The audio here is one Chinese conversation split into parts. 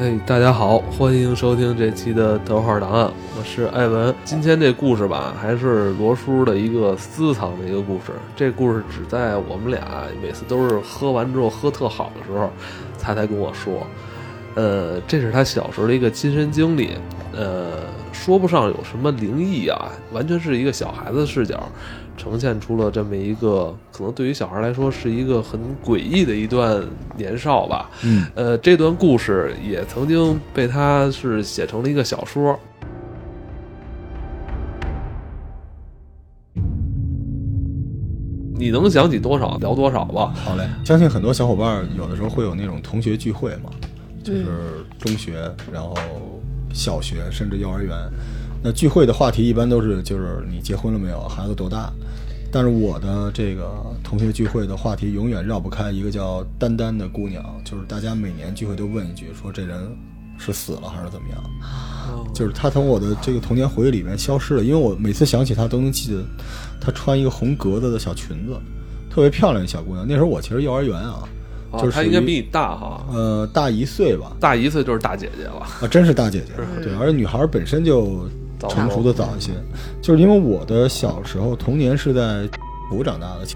哎，大家好，欢迎收听这期的《头号档案》，我是艾文。今天这故事吧，还是罗叔的一个私藏的一个故事。这故事只在我们俩每次都是喝完之后喝特好的时候，他才跟我说。呃，这是他小时候的一个亲身经历。呃，说不上有什么灵异啊，完全是一个小孩子的视角。呈现出了这么一个可能对于小孩来说是一个很诡异的一段年少吧。嗯，呃，这段故事也曾经被他是写成了一个小说。你能想起多少聊多少吧？好嘞，相信很多小伙伴有的时候会有那种同学聚会嘛，就是中学，然后小学，甚至幼儿园。那聚会的话题一般都是就是你结婚了没有，孩子多大？但是我的这个同学聚会的话题永远绕不开一个叫丹丹的姑娘，就是大家每年聚会都问一句，说这人是死了还是怎么样？就是她从我的这个童年回忆里面消失了，因为我每次想起她都能记得，她穿一个红格子的小裙子，特别漂亮的小姑娘。那时候我其实幼儿园啊，就是她应该比你大哈，呃，大一岁吧，大一岁就是大姐姐了啊，真是大姐姐，对，而且女孩本身就。成熟的早一些，就是因为我的小时候童年是在 我长大的，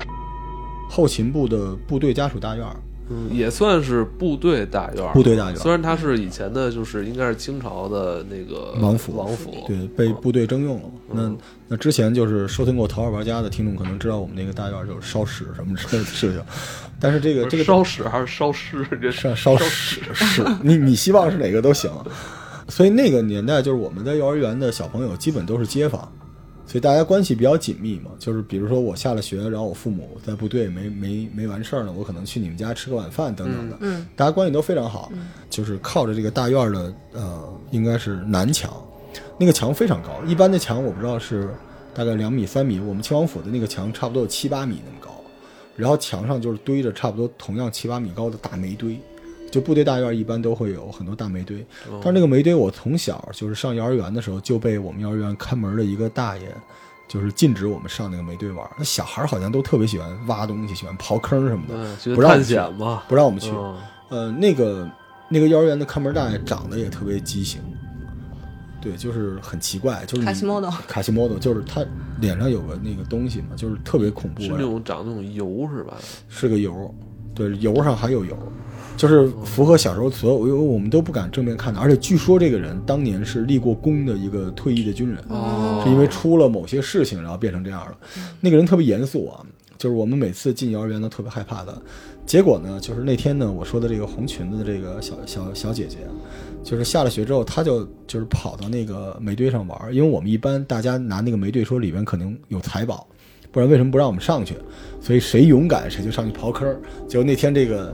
后勤部的部队家属大院嗯，也算是部队大院部队大院，虽然它是以前的，就是应该是清朝的那个王府，王府对，被部队征用了。那那之前就是收听过《桃花玩家》的听众可能知道，我们那个大院就是烧屎什么之类的事情。但是这个这个烧屎还是烧尸？这烧烧屎屎，你你希望是哪个都行。所以那个年代，就是我们在幼儿园的小朋友基本都是街坊，所以大家关系比较紧密嘛。就是比如说我下了学，然后我父母在部队没没没完事儿呢，我可能去你们家吃个晚饭等等的。嗯，大家关系都非常好。就是靠着这个大院的呃，应该是南墙，那个墙非常高。一般的墙我不知道是大概两米三米，我们清王府的那个墙差不多有七八米那么高，然后墙上就是堆着差不多同样七八米高的大煤堆。就部队大院一般都会有很多大煤堆，但是那个煤堆我从小就是上幼儿园的时候就被我们幼儿园看门的一个大爷，就是禁止我们上那个煤堆玩。那小孩好像都特别喜欢挖东西，喜欢刨坑什么的，不让探险嘛，不让我们去。呃，那个那个幼儿园的看门大爷长得也特别畸形，对，就是很奇怪，就是卡西莫多，卡西莫多，就是他脸上有个那个东西嘛，就是特别恐怖，是那种长那种油是吧？是个油，对，油上还有油。就是符合小时候所有，因为我们都不敢正面看的，而且据说这个人当年是立过功的一个退役的军人，是因为出了某些事情，然后变成这样了。那个人特别严肃啊，就是我们每次进幼儿园都特别害怕的。结果呢，就是那天呢，我说的这个红裙子的这个小小小姐姐，就是下了学之后，她就就是跑到那个煤堆上玩，因为我们一般大家拿那个煤堆说里边可能有财宝，不然为什么不让我们上去？所以谁勇敢谁就上去刨坑。结果那天这个。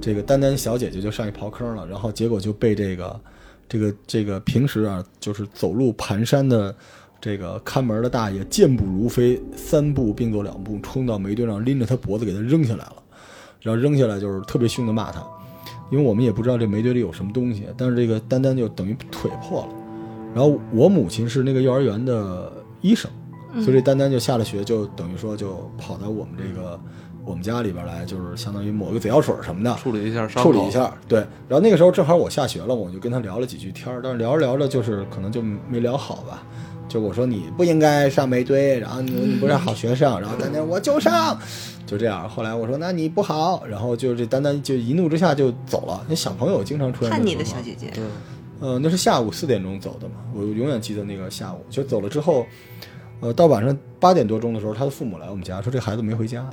这个丹丹小姐姐就上去刨坑了，然后结果就被这个，这个这个平时啊就是走路蹒跚的这个看门的大爷健步如飞，三步并作两步冲到煤堆上，拎着他脖子给他扔下来了，然后扔下来就是特别凶的骂他，因为我们也不知道这煤堆里有什么东西，但是这个丹丹就等于腿破了，然后我母亲是那个幼儿园的医生，所以丹丹就下了学就等于说就跑到我们这个。我们家里边来就是相当于抹个嘴药水什么的，处理一下，处理一下。对，然后那个时候正好我下学了，我就跟他聊了几句天儿，但是聊着聊着就是可能就没聊好吧。就我说你不应该上煤堆，然后你你不是好学生，然后丹丹我就上，就这样。后来我说那你不好，然后就这丹丹就一怒之下就走了。那小朋友经常出现叛逆的小姐姐，呃，那是下午四点钟走的嘛，我永远记得那个下午。就走了之后，呃，到晚上八点多钟的时候，他的父母来我们家说这孩子没回家。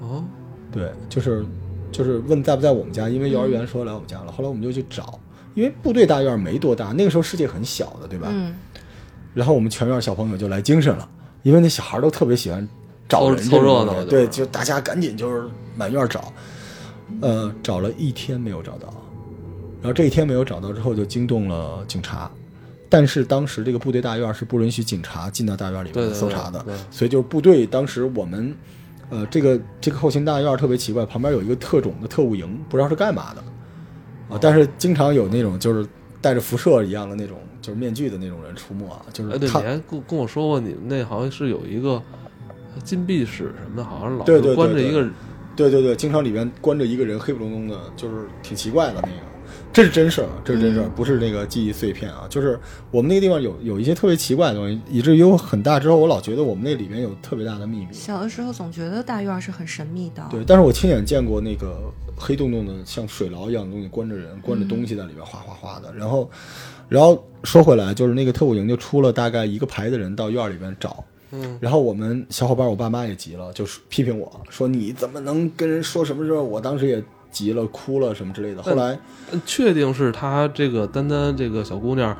哦，对，就是，就是问在不在我们家，因为幼儿园说来我们家了。后来我们就去找，因为部队大院没多大，那个时候世界很小的，对吧？嗯。然后我们全院小朋友就来精神了，因为那小孩都特别喜欢找人凑热闹，对，就大家赶紧就是满院找，呃，找了一天没有找到，然后这一天没有找到之后就惊动了警察，但是当时这个部队大院是不允许警察进到大院里面搜查的，所以就是部队当时我们。呃，这个这个后勤大院特别奇怪，旁边有一个特种的特务营，不知道是干嘛的，啊，但是经常有那种就是带着辐射一样的那种就是面具的那种人出没啊，就是。哎，对，你还跟跟我说过，你们那好像是有一个禁闭室什么的，好像老是关着一个，对对对，经常里边关着一个人，黑不隆咚的，就是挺奇怪的那个。这是真事儿，这是真事儿，不是那个记忆碎片啊。就是我们那个地方有有一些特别奇怪的东西，以至于我很大之后，我老觉得我们那里面有特别大的秘密。小的时候总觉得大院是很神秘的，对，但是我亲眼见过那个黑洞洞的像水牢一样的东西，关着人，关着东西在里边哗哗哗的。然后，然后说回来，就是那个特务营就出了大概一个排的人到院里边找。嗯，然后我们小伙伴，我爸妈也急了，就是批评我说你怎么能跟人说什么事儿？我当时也急了，哭了什么之类的。后来嗯确定是她这个丹丹这个小姑娘，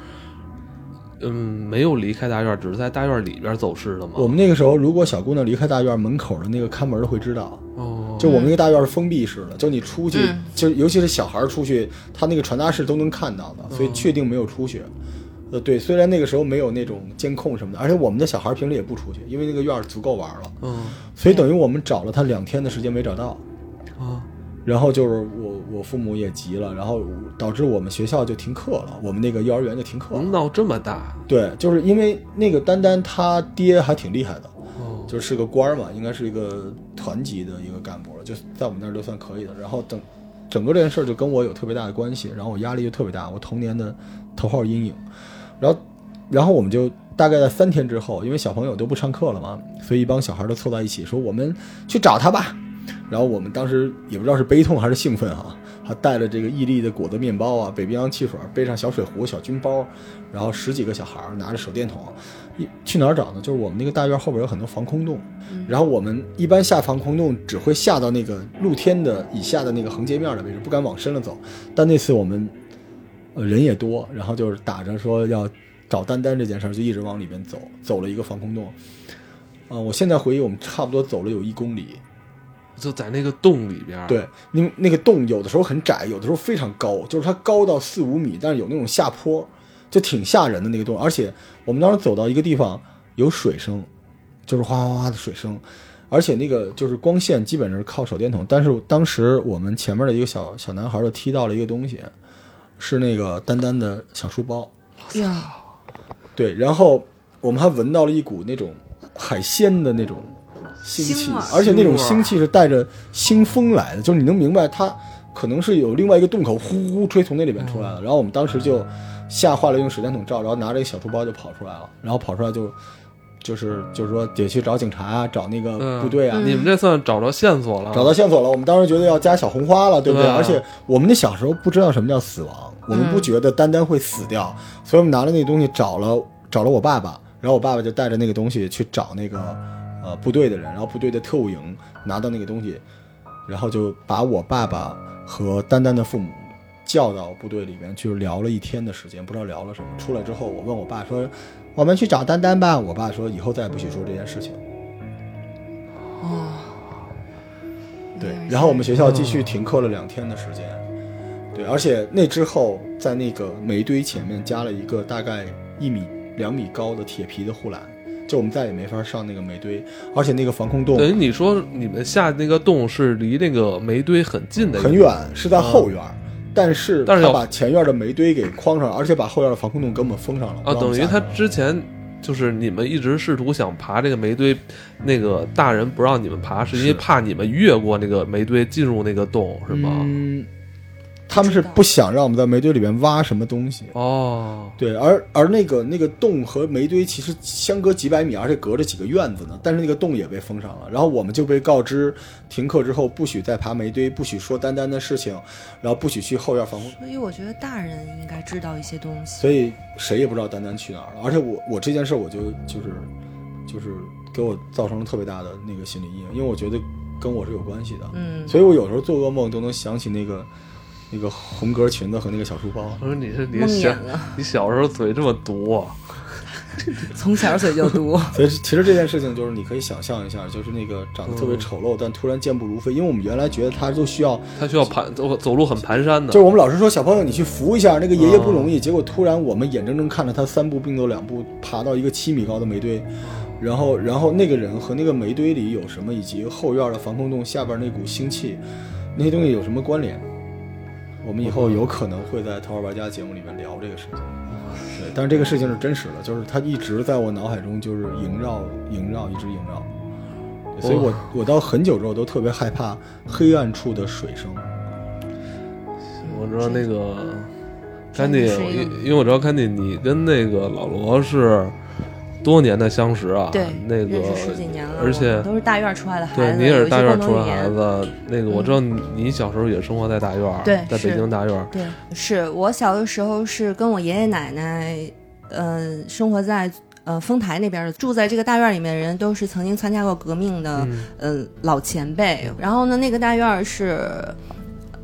嗯，没有离开大院，只是在大院里边走失的吗？我们那个时候，如果小姑娘离开大院门口的那个看门的会知道，哦，就我们那个大院是封闭式的，就你出去，嗯就尤其是小孩出去，他那个传达室都能看到的，所以确定没有出去。呃，对，虽然那个时候没有那种监控什么的，而且我们的小孩平时也不出去，因为那个院儿足够玩了，嗯所以等于我们找了他两天的时间没找到。啊，然后就是我我父母也急了，然后导致我们学校就停课了，我们那个幼儿园就停课了。闹这么大，对，就是因为那个丹丹他爹还挺厉害的，哦，就是个官儿嘛，应该是一个团级的一个干部了，就在我们那儿就算可以的。然后等整个这件事儿就跟我有特别大的关系，然后我压力就特别大，我童年的头号阴影。然后，然后我们就大概在三天之后，因为小朋友都不上课了嘛，所以一帮小孩都凑在一起说我们去找他吧。然后我们当时也不知道是悲痛还是兴奋啊、还带了这个伊利的果子面包啊、北冰洋汽水，背上小水壶、小军包，然后十几个小孩儿拿着手电筒，一去哪儿找呢？就是我们那个大院后边有很多防空洞，然后我们一般下防空洞只会下到那个露天的以下的那个横截面的位置，不敢往深了走。但那次我们呃人也多，然后就是打着说要找丹丹这件事儿，就一直往里边走，走了一个防空洞。啊、我现在回忆，我们差不多走了有一公里。就在那个洞里边，，对，那那个洞有的时候很窄，有的时候非常高，就是它高到四五米，但是有那种下坡，就挺吓人的那个洞。而且我们当时走到一个地方，有水声，就是哗哗哗的水声，而且那个就是光线基本上是靠手电筒。但是当时我们前面的一个小小男孩就踢到了一个东西，是那个丹丹的小书包。呀，对，然后我们还闻到了一股那种海鲜的那种腥气而且那种腥气是带着腥风来的，就是你能明白它可能是有另外一个洞口呼呼吹从那里边出来了。然后我们当时就吓坏了，用手电筒照，然后拿着一个小书包就跑出来了，然后跑出来就就是就是说得去找警察啊，找那个嗯部队啊，你们这算找着线索了，找到线索了，我们当时觉得要加小红花了，对不对？对啊。而且我们那小时候不知道什么叫死亡，我们不觉得丹丹会死掉，所以我们拿着那东西找了找了我爸爸，然后我爸爸就带着那个东西去找那个呃部队的人，然后部队的特务营拿到那个东西，然后就把我爸爸和丹丹的父母叫到部队里边去聊了一天的时间，不知道聊了什么。出来之后，我问我爸说：“我们去找丹丹吧。”我爸说：“以后再也不许说这件事情。”哦，对然后我们学校继续停课了两天的时间，对，而且那之后在那个煤堆前面加了一个大概一米两米高的铁皮的护栏，就我们再也没法上那个煤堆，而且那个防空洞等于你说你们下那个洞是离那个煤堆很近的，很远，是在后院儿。但是但是把前院的煤堆给框上了，而且把后院的防空洞给我们封上了。啊，等于他之前就是你们一直试图想爬这个煤堆，那个大人不让你们爬，是因为怕你们越过那个煤堆进入那个洞，是吗？嗯，他们是不想让我们在煤堆里面挖什么东西。哦，对，而而那个那个洞和煤堆其实相隔几百米，而且隔着几个院子呢。但是那个洞也被封上了，然后我们就被告知停课之后不许再爬煤堆，不许说丹丹的事情，然后不许去后院防空。所以我觉得大人应该知道一些东西。所以谁也不知道丹丹去哪儿了。而且我我这件事我就就是就是给我造成了特别大的那个心理阴影，因为我觉得跟我是有关系的。嗯，所以我有时候做噩梦都能想起那个那个红格裙子和那个小书包。我说你是你梦小魇了，你小时候嘴这么毒啊，从小嘴就毒。所以其实这件事情就是你可以想象一下，就是那个长得特别丑陋，但突然健步如飞，因为我们原来觉得他就需要，他需要盘走走路很蹒跚的就是，我们老师说小朋友你去扶一下那个爷爷不容易，结果突然我们眼睁睁看着他三步并作两步爬到一个七米高的煤堆，然后然后那个人和那个煤堆里有什么，以及后院的防空洞下边那股腥气，那些东西有什么关联？我们以后有可能会在《桃花玩家》节目里面聊这个事情。对，但是这个事情是真实的，就是它一直在我脑海中就是萦绕萦绕，一直萦绕。所以我我到很久之后都特别害怕黑暗处的水声。我知道那个真甘地，的是一个因因为我知道 Kandy，，你跟那个老罗是多年的相识啊，对，那个认识十几年了，而且都是大院出来的孩子，对你也是大院出来有一些共同语言孩子，那个我知道你你小时候也生活在大院儿，对在北京大院儿，对，是我小的时候是跟我爷爷奶奶，呃，生活在呃丰台那边的，住在这个大院里面的人都是曾经参加过革命的，嗯呃，老前辈。然后呢，那个大院儿是。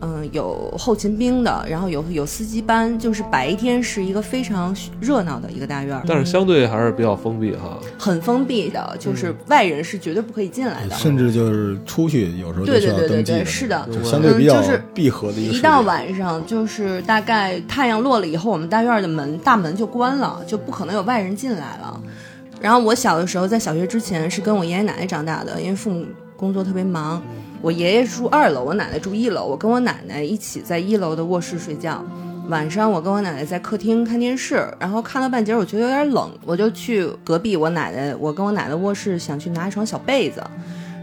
嗯，有后勤兵的，然后有有司机班，就是白天是一个非常热闹的一个大院儿，但是相对还是比较封闭哈。很封闭的，就是嗯外人是绝对不可以进来的。甚至就是出去有时候都对对对对对，是的，就相对比较嗯就是闭合的一个一到晚上，就是大概太阳落了以后，我们大院的门大门就关了，就不可能有外人进来了。然后我小的时候，在小学之前是跟我爷爷奶奶长大的，因为父母工作特别忙。我爷爷住二楼，我奶奶住一楼，我跟我奶奶一起在一楼的卧室睡觉。晚上我跟我奶奶在客厅看电视，然后看到半截，我觉得有点冷，我就去隔壁我奶奶，我跟我奶奶卧室想去拿一床小被子。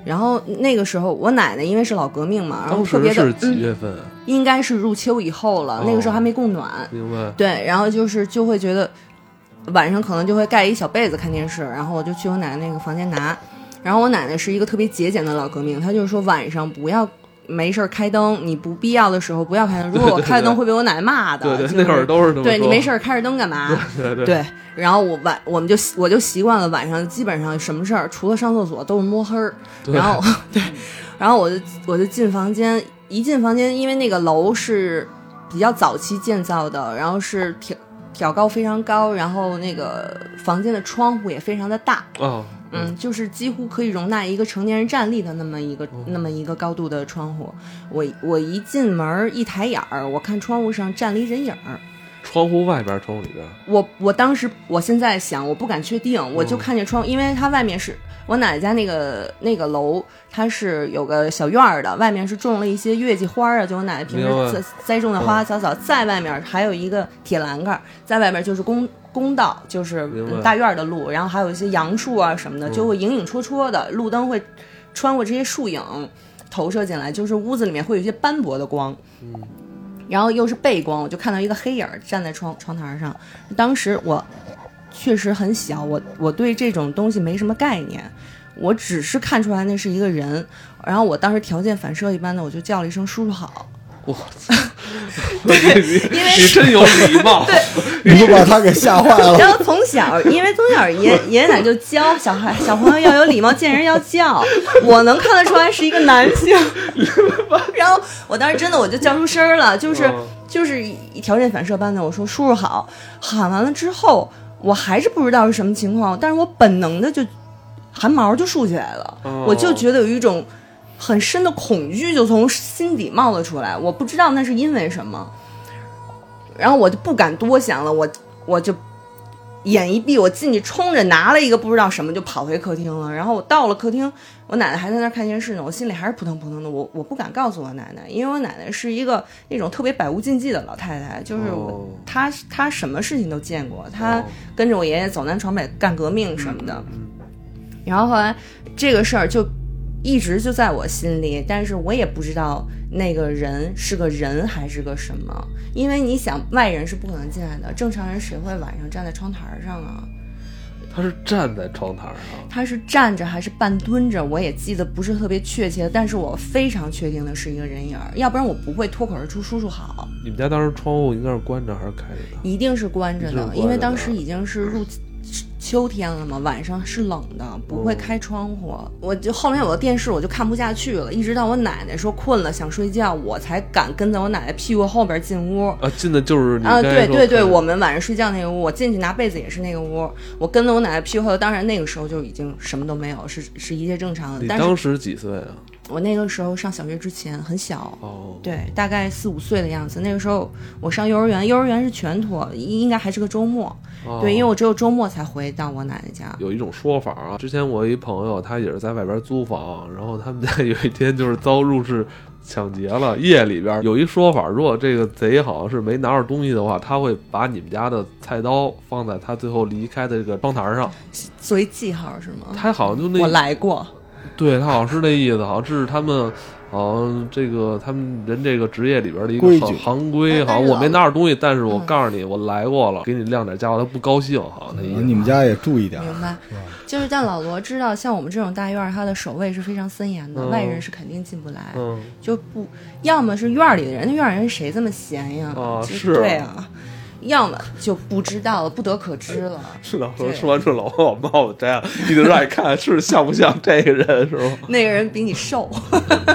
然后那个时候，我奶奶因为是老革命嘛，然后当特别的时是几嗯月份？啊应该是入秋以后了，哦那个时候还没供暖。明白？对，然后就是就会觉得晚上可能就会盖一小被子看电视，然后我就去我奶奶那个房间拿。然后我奶奶是一个特别节俭的老革命，她就是说晚上不要没事儿开灯，你不必要的时候不要开灯。如果我开了灯会被我奶奶骂的。对对，就是那会儿都是对你没事儿开着灯干嘛？对对对，然后我晚我们就我就习惯了晚上基本上什么事儿除了上厕所都是摸黑儿，对然后 对，然后我就我就进房间，一进房间，因为那个楼是比较早期建造的，然后是挑挑高非常高，然后那个房间的窗户也非常的大，啊，嗯，就是几乎可以容纳一个成年人站立的那么一个、那么一个高度的窗户。我我一进门儿一抬眼儿，我看窗户上站了一人影儿。窗户外边，窗户里边，我我当时，我现在想，我不敢确定，我就看见窗，因为它外面是我奶奶家那个那个楼，它是有个小院儿的，外面是种了一些月季花儿啊，就我奶奶平时栽栽种的花花草草，在外面还有一个铁栏杆儿，在外面就是公公道，就是大院儿的路，然后还有一些杨树啊什么的，就会影影绰绰的，路灯会穿过这些树影投射进来，就是屋子里面会有一些斑驳的光。然后又是背光，我就看到一个黑影站在窗窗台上。当时我确实很小，我我对这种东西没什么概念，我只是看出来那是一个人。然后我当时条件反射一般的，我就叫了一声“叔叔好 我操！因为你真有礼貌，对，你不把他给吓坏”。了？然后从小，因为从小爷爷爷奶就教小孩小朋友要有礼貌，见人要叫。我能看得出来是一个男性，然后我当时真的我就叫出声儿了，就是。嗯就是一条件反射般的，我说叔叔好，喊完了之后，我还是不知道是什么情况，但是我本能的就汗毛就竖起来了，哦我就觉得有一种很深的恐惧就从心底冒了出来，我不知道那是因为什么，然后我就不敢多想了，我我就眼一闭，我进去冲着拿了一个不知道什么就跑回客厅了，然后我到了客厅，我奶奶还在那儿看电视呢，我心里还是扑腾扑腾的，我我不敢告诉我奶奶，因为我奶奶是一个那种特别百无禁忌的老太太，就是她她什么事情都见过，她哦跟着我爷爷走南闯北干革命什么的，嗯。然后后来这个事儿就一直就在我心里，但是我也不知道那个人是个人还是个什么，因为你想外人是不可能进来的，正常人谁会晚上站在窗台上啊？他是站在窗台上，他是站着还是半蹲着，我也记得不是特别确切，但是我非常确定的是一个人影儿，要不然我不会脱口而出“叔叔好你们家当时窗户应该是关着还是开着”，的？一定是关着的，一定是关着的因为当时已经是入秋天了嘛，晚上是冷的，不会开窗户。我就后面有的电视，我就看不下去了，一直到我奶奶说困了想睡觉，我才敢跟在我奶奶屁股后边进屋。啊，进的就是你啊，对对对，我们晚上睡觉那个屋，我进去拿被子也是那个屋，我跟着我奶奶屁股后，当然那个时候就已经什么都没有，是是一切正常的。但是你当时几岁啊？我那个时候上小学之前很小，哦，对，大概四五岁的样子。那个时候我上幼儿园，幼儿园是全托，应应该还是个周末。哦对，因为我只有周末才回到我奶奶家。有一种说法啊，之前我一朋友，他也是在外边租房，然后他们家有一天就是遭入室抢劫了，夜里边有一说法，如果这个贼好像是没拿着东西的话，他会把你们家的菜刀放在他最后离开的这个窗台上，作为记号是吗？他好像就那我来过，对他好像是那意思，好像这是他们，好像这个他们人这个职业里边的一个规矩行行规，哎好像我没拿着东西，但是我嗯告诉你，我来过了，给你亮点家伙，他不高兴，好像那意思。你们家也注意点，明白，就是但老罗知道，像我们这种大院儿，它的守卫是非常森严的，嗯外人是肯定进不来，嗯，就不要么是院儿里的人，那院人谁这么闲呀？啊是对啊，要么就不知道了，不得可知了。是的，对说完这老王把帽子摘了，一定让你看是像不像这个人，是吧？那个人比你瘦，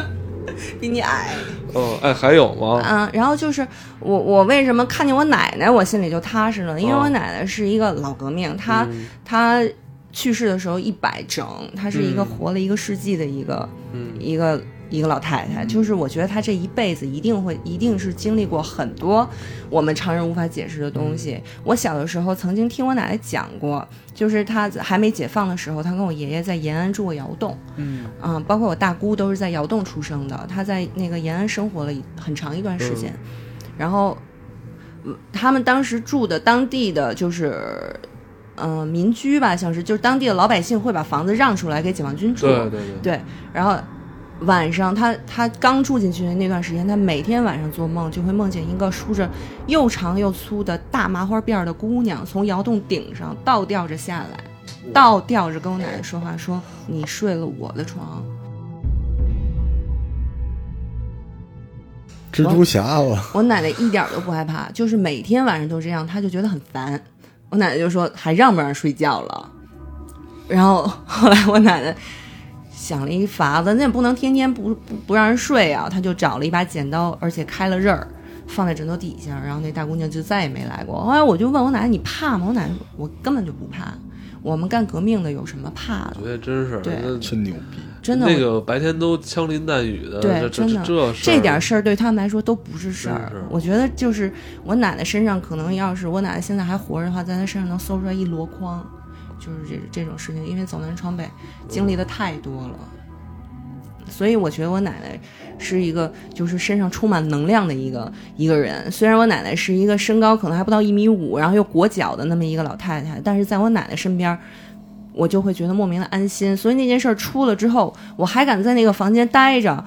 比你矮，嗯，哎，还有吗？嗯，然后就是我，我为什么看见我奶奶，我心里就踏实了？因为哦我奶奶是一个老革命，她嗯她去世的时候一百整，她是一个嗯活了一个世纪的一个、嗯一个一个老太太。就是我觉得她这一辈子一定会，一定是经历过很多我们常人无法解释的东西。我小的时候曾经听我奶奶讲过，就是她还没解放的时候，她跟我爷爷在延安住过窑洞。嗯嗯，包括我大姑都是在窑洞出生的，她在那个延安生活了很长一段时间，然后，嗯他们当时住的当地的就是，嗯、民居吧，像是就是当地的老百姓会把房子让出来给解放军住，对对对，对然后晚上他他刚住进去的那段时间，他每天晚上做梦就会梦见一个梳着又长又粗的大麻花辫的姑娘从窑洞顶上倒吊着下来，倒吊着跟我奶奶说话，说你睡了我的床。蜘蛛侠我我奶奶一点都不害怕，就是每天晚上都这样，她就觉得很烦。我奶奶就说还让不让睡觉了？然后后来我奶奶想了一法子，那也不能天天不不不让人睡啊，他就找了一把剪刀，而且开了刃儿，放在枕头底下，然后那大姑娘就再也没来过。后来我就问我奶奶你怕吗？我奶奶说我根本就不怕，我们干革命的有什么怕的我？觉得真是，对真牛逼，真的，那个白天都枪林弹雨的，对真的这事这点事儿对他们来说都不是事儿。我觉得就是我奶奶身上，可能要是我奶奶现在还活着的话，在她身上能搜出来一箩筐，就是这这种事情，因为走南闯北经历的太多了。所以我觉得我奶奶是一个就是身上充满能量的一个一个人。虽然我奶奶是一个身高可能还不到一米五，然后又裹脚的那么一个老太太，但是在我奶奶身边，我就会觉得莫名的安心。所以那件事儿出了之后，我还敢在那个房间待着，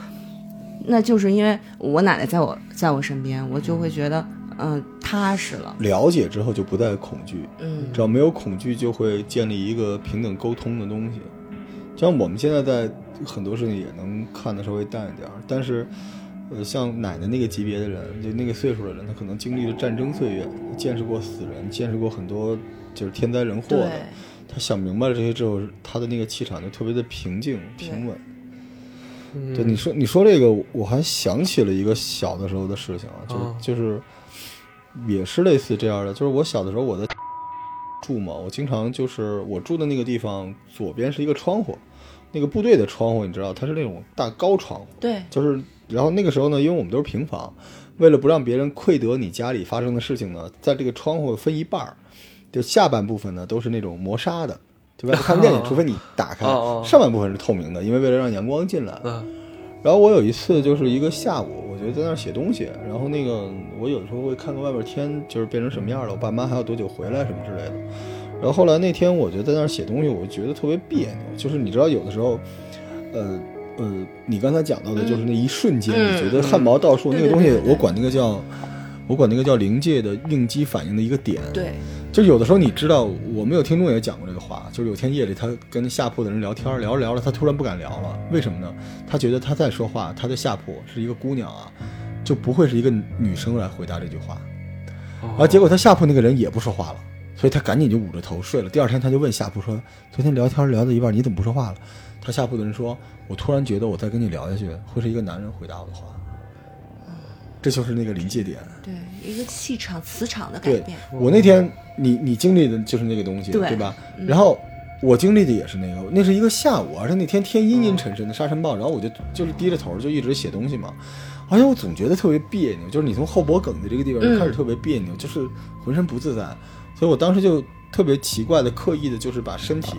那就是因为我奶奶在我在我身边，我就会觉得嗯、踏实了。了解之后就不再恐惧，嗯只要没有恐惧，就会建立一个平等沟通的东西。像我们现在在很多事情也能看得稍微淡一点，但是，呃，像奶奶那个级别的人，就那个岁数的人，他可能经历了战争岁月，见识过死人，见识过很多就是天灾人祸的。他想明白了这些之后，他的那个气场就特别的平静平稳。嗯对你说，你说这个，我还想起了一个小的时候的事情啊，就、啊就是也是类似这样的，就是我小的时候我在 住嘛，我经常就是我住的那个地方左边是一个窗户，那个部队的窗户你知道它是那种大高窗户，对就是然后那个时候呢，因为我们都是平房，为了不让别人窥得你家里发生的事情呢，在这个窗户分一半儿，就下半部分呢都是那种磨砂的。就外头看不见你，除非你打开。上半部分是透明的，因为为了让阳光进来。嗯然后我有一次就是一个下午，我就在那儿写东西，然后那个我有的时候会看看外边天就是变成什么样了，我爸妈还要多久回来什么之类的。然后后来那天我就在那儿写东西，我觉得特别别扭，就是你知道有的时候，呃呃，你刚才讲到的就是那一瞬间，嗯你觉得汗毛倒竖，对那个东西我管那个叫。我管那个叫临界的应激反应的一个点，对就有的时候你知道，我们有听众也讲过这个话，就是有天夜里他跟下铺的人聊天，聊着聊着他突然不敢聊了，为什么呢？他觉得他在说话，他的下铺是一个姑娘啊，就不会是一个女生来回答这句话，而结果他下铺那个人也不说话了，所以他赶紧就捂着头睡了。第二天他就问下铺说：“昨天聊天聊到一半你怎么不说话了？”他下铺的人说：“我突然觉得我再跟你聊下去会是一个男人回答我的话。”这就是那个临界点。对，一个气场磁场的改对变。我那天你你经历的就是那个东西，对吧？嗯然后我经历的也是那个，那是一个下午，而且那天天阴阴沉沉的沙尘暴，然后我就就是低着头就一直写东西嘛，而且我总觉得特别别扭，就是你从后脖梗的这个地方就开始特别别扭，就是浑身不自在，所以我当时就特别奇怪的刻意的就是把身体，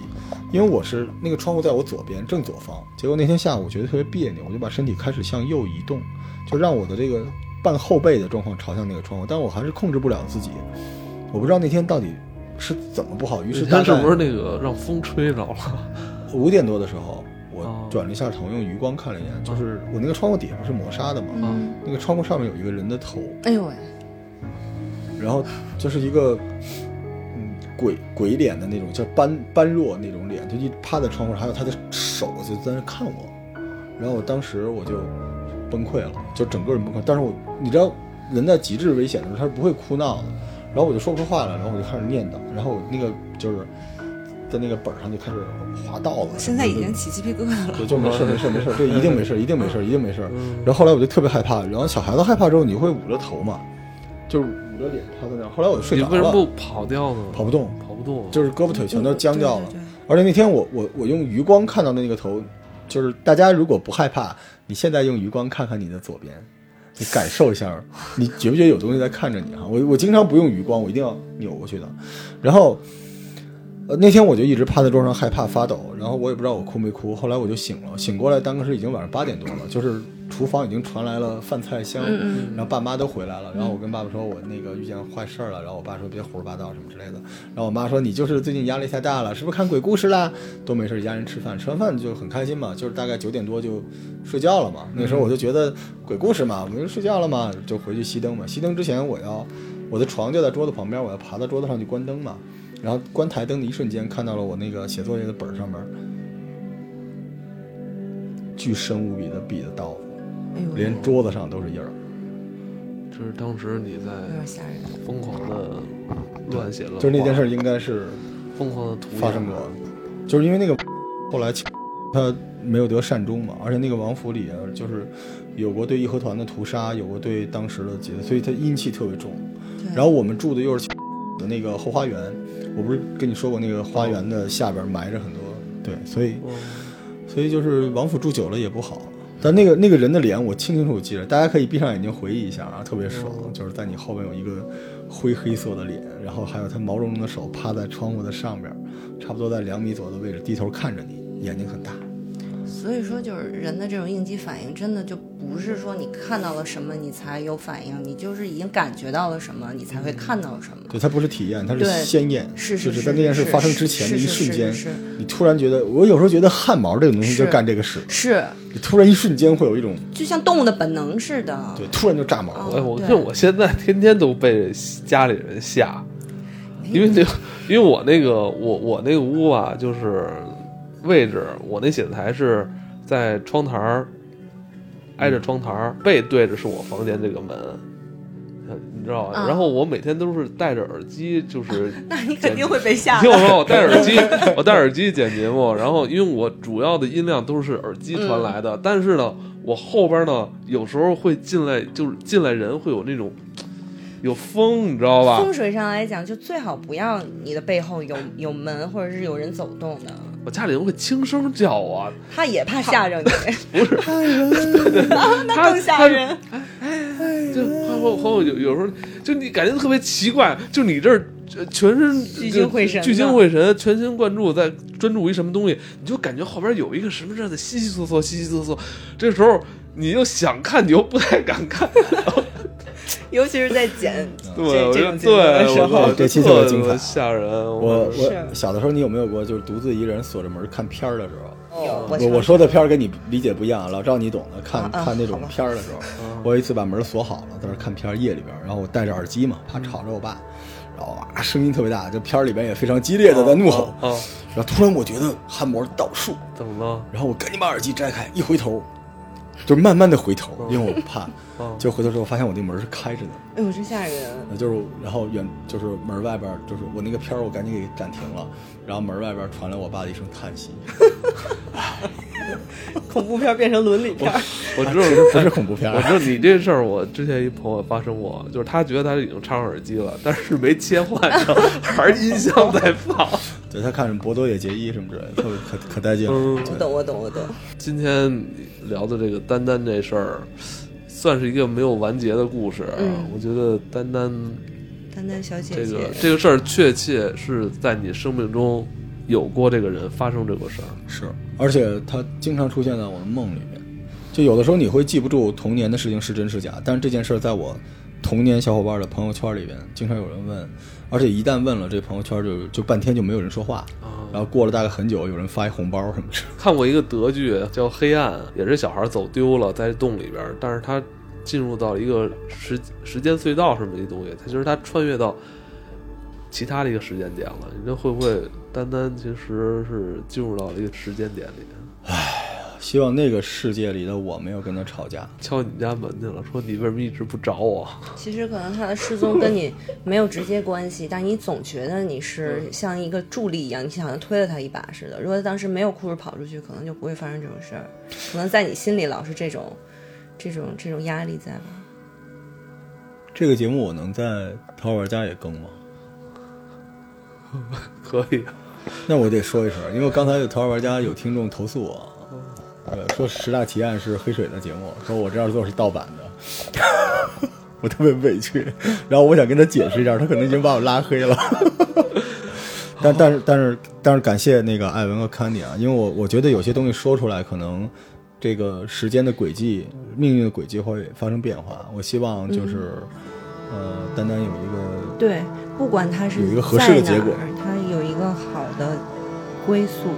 因为我是那个窗户在我左边正左方，结果那天下午我觉得特别别扭，我就把身体开始向右移动，就让我的这个半后背的状况朝向那个窗户，但我还是控制不了自己。我不知道那天到底是怎么不好，于是大概他是不是那个让风吹着了？五点多的时候，我哦转了一下头，用余光看了一眼，就是我那个窗户底下不是磨砂的吗？嗯，那个窗户上面有一个人的头，哎呦喂，然后就是一个嗯鬼鬼脸的那种，叫般般若那种脸，就一趴在窗户上，还有他的手就在那看我，然后我当时我就崩溃了，就整个人崩溃。但是我你知道，人在极致危险的时候他是不会哭闹的，然后我就说不出话来，然后我就开始念叨，然后我那个就是在那个本上就开始划道了，现在已经起鸡皮疙瘩了。对，就没事没事没事，这一定没事，一定没事，一定没事。然后后来我就特别害怕，然后小孩子害怕之后，你会捂着头嘛，就是捂着脸趴在那儿。后来我就睡着了，你为什么不跑掉呢？跑不动，跑不动，就是胳膊腿全都僵掉了对。对对而且那天我我我用余光看到的那个头，就是大家如果不害怕，你现在用余光看看你的左边，你感受一下，你觉不觉得有东西在看着你哈？我我经常不用余光，我一定要扭过去的。然后，呃，那天我就一直趴在桌上害怕发抖，然后我也不知道我哭没哭。后来我就醒了，醒过来当时已经晚上八点多了，就是厨房已经传来了饭菜香，嗯然后爸妈都回来了，然后我跟爸爸说我那个遇见坏事儿了，然后我爸说别胡说八道什么之类的，然后我妈说你就是最近压力太大了，是不是看鬼故事啦？都没事，一家人吃饭，吃完饭就很开心嘛，就是大概九点多就睡觉了嘛。那时候我就觉得鬼故事嘛，我们就睡觉了嘛，就回去熄灯嘛。熄灯之前我要我的床就在桌子旁边，我要爬到桌子上去关灯嘛。然后关台灯的一瞬间，看到了我那个写作业的本儿上面巨深无比的笔的刀，哎呦，连桌子上都是印儿。这是当时你有点在吓人。疯狂的乱写了，就是那件事儿应该是疯狂的涂鸦发生过，就是因为那个后来他没有得善终嘛，而且那个王府里啊，就是有过对义和团的屠杀，有过对当时的劫，所以他阴气特别重。对然后我们住的又是的那个后花园，我不是跟你说过那个花园的下边埋着很多，对，所以嗯所以就是王府住久了也不好。但那个那个人的脸我清清楚楚记着，大家可以闭上眼睛回忆一下啊，特别爽。就是在你后面有一个灰黑色的脸，然后还有他毛茸茸的手趴在窗户的上边，差不多在两米左右的位置，低头看着你，眼睛很大。所以说，就是人的这种应激反应，真的就不是说你看到了什么你才有反应，你就是已经感觉到了什么，你才会看到什么。对，它不是体验，它是对鲜艳，是是就是在那件事发生之前的一瞬间你突然觉得，我有时候觉得汗毛这种东西就干这个事，是，你突然一瞬间会有一种就像动物的本能似的。对，突然就炸毛。了哎，我对看我现在天天都被家里人吓，因为那，因为我那个我我那个屋啊，就是位置，我那写字台是在窗台儿，挨着窗台儿，背对着是我房间这个门，呃你知道吧？啊然后我每天都是戴着耳机，就是 那你肯定会被吓听我说，我戴耳机，我戴耳机剪节目，然后因为我主要的音量都是耳机传来的，但是呢，我后边呢有时候会进来，就是进来人会有那种有风，你知道吧风？水上来讲，就最好不要你的背后有有门或者是有人走动的，我家里人会轻声叫啊，他也怕吓着你，不是，那更吓人。就后后有有时候就你感觉特别奇怪，就你这儿。呃全身聚精会神聚精会神，全神贯注在专注于什么东西，你就感觉后边有一个什么在那稀稀嗦嗦、稀稀嗦嗦。这时候你又想看，你又不太敢看，尤其是在剪对，这种节目的时候对我觉得，这期特别精彩吓人。我我小的时候，你有没有过就是独自一个人锁着门看片儿的时候？有我我说的片儿跟你理解不一样，老赵你懂的。看看那种片儿的时候，我有一次把门锁好了，在那看片儿，夜里边儿，然后我戴着耳机嘛，怕吵着我爸，然后啊声音特别大，就片儿里边也非常激烈的在怒吼，啊，然后突然我觉得汗毛倒竖，怎么了？然后我赶紧把耳机摘开，一回头，就是慢慢的回头，因为我怕，嗯 就回头之后发现我那门是开着的，哎呦，真吓人！就是然后远就是门外边就是我那个片儿我赶紧给暂停了，然后门外边传来我爸的一声叹息，恐怖片变成伦理片，我知道 不是恐怖片，我知道你这事儿，我之前一朋友发生过，就是他觉得他已经插上耳机了，但是没切换上，还是音箱在放。对他看什么博多野结衣什么之类的，特别可可带劲了。嗯我懂，我懂，我懂。今天聊的这个丹丹这事儿，算是一个没有完结的故事。嗯我觉得丹丹丹丹小姐姐这个，这个事儿，确切是在你生命中有过这个人发生这个事儿。是，而且他经常出现在我的梦里面。就有的时候你会记不住童年的事情是真是假，但是这件事儿在我童年小伙伴的朋友圈里边，经常有人问，而且一旦问了，这朋友圈就就半天就没有人说话，啊，然后过了大概很久，有人发一红包什么的。看过一个德剧叫《黑暗》，也是小孩走丢了在洞里边，但是他进入到一个时时间隧道什么一东西，他就是他穿越到其他的一个时间点了。你这会不会单单其实是进入到了一个时间点里？希望那个世界里的我没有跟他吵架。敲你家门去了，说你为什么一直不找我？其实可能他的失踪跟你没有直接关系，但你总觉得你是 像一个助力一样，你好像推了他一把似的。如果他当时没有哭着跑出去，可能就不会发生这种事儿。可能在你心里老是这种、这种、这种压力在吧？这个节目我能在《淘宝玩家》也更吗？可以，那我得说一声，因为刚才有《淘宝玩家》有听众投诉我，呃，说十大奇案是黑水的节目，说我这样做是盗版的，我特别委屈。然后我想跟他解释一下，他可能已经把我拉黑了。但但是但是但是感谢那个艾文和康妮啊，因为我我觉得有些东西说出来，可能这个时间的轨迹、命运的轨迹会发生变化。我希望就是、呃，丹丹有一个对，不管他是有一个合适的结果儿他有一个好的归宿。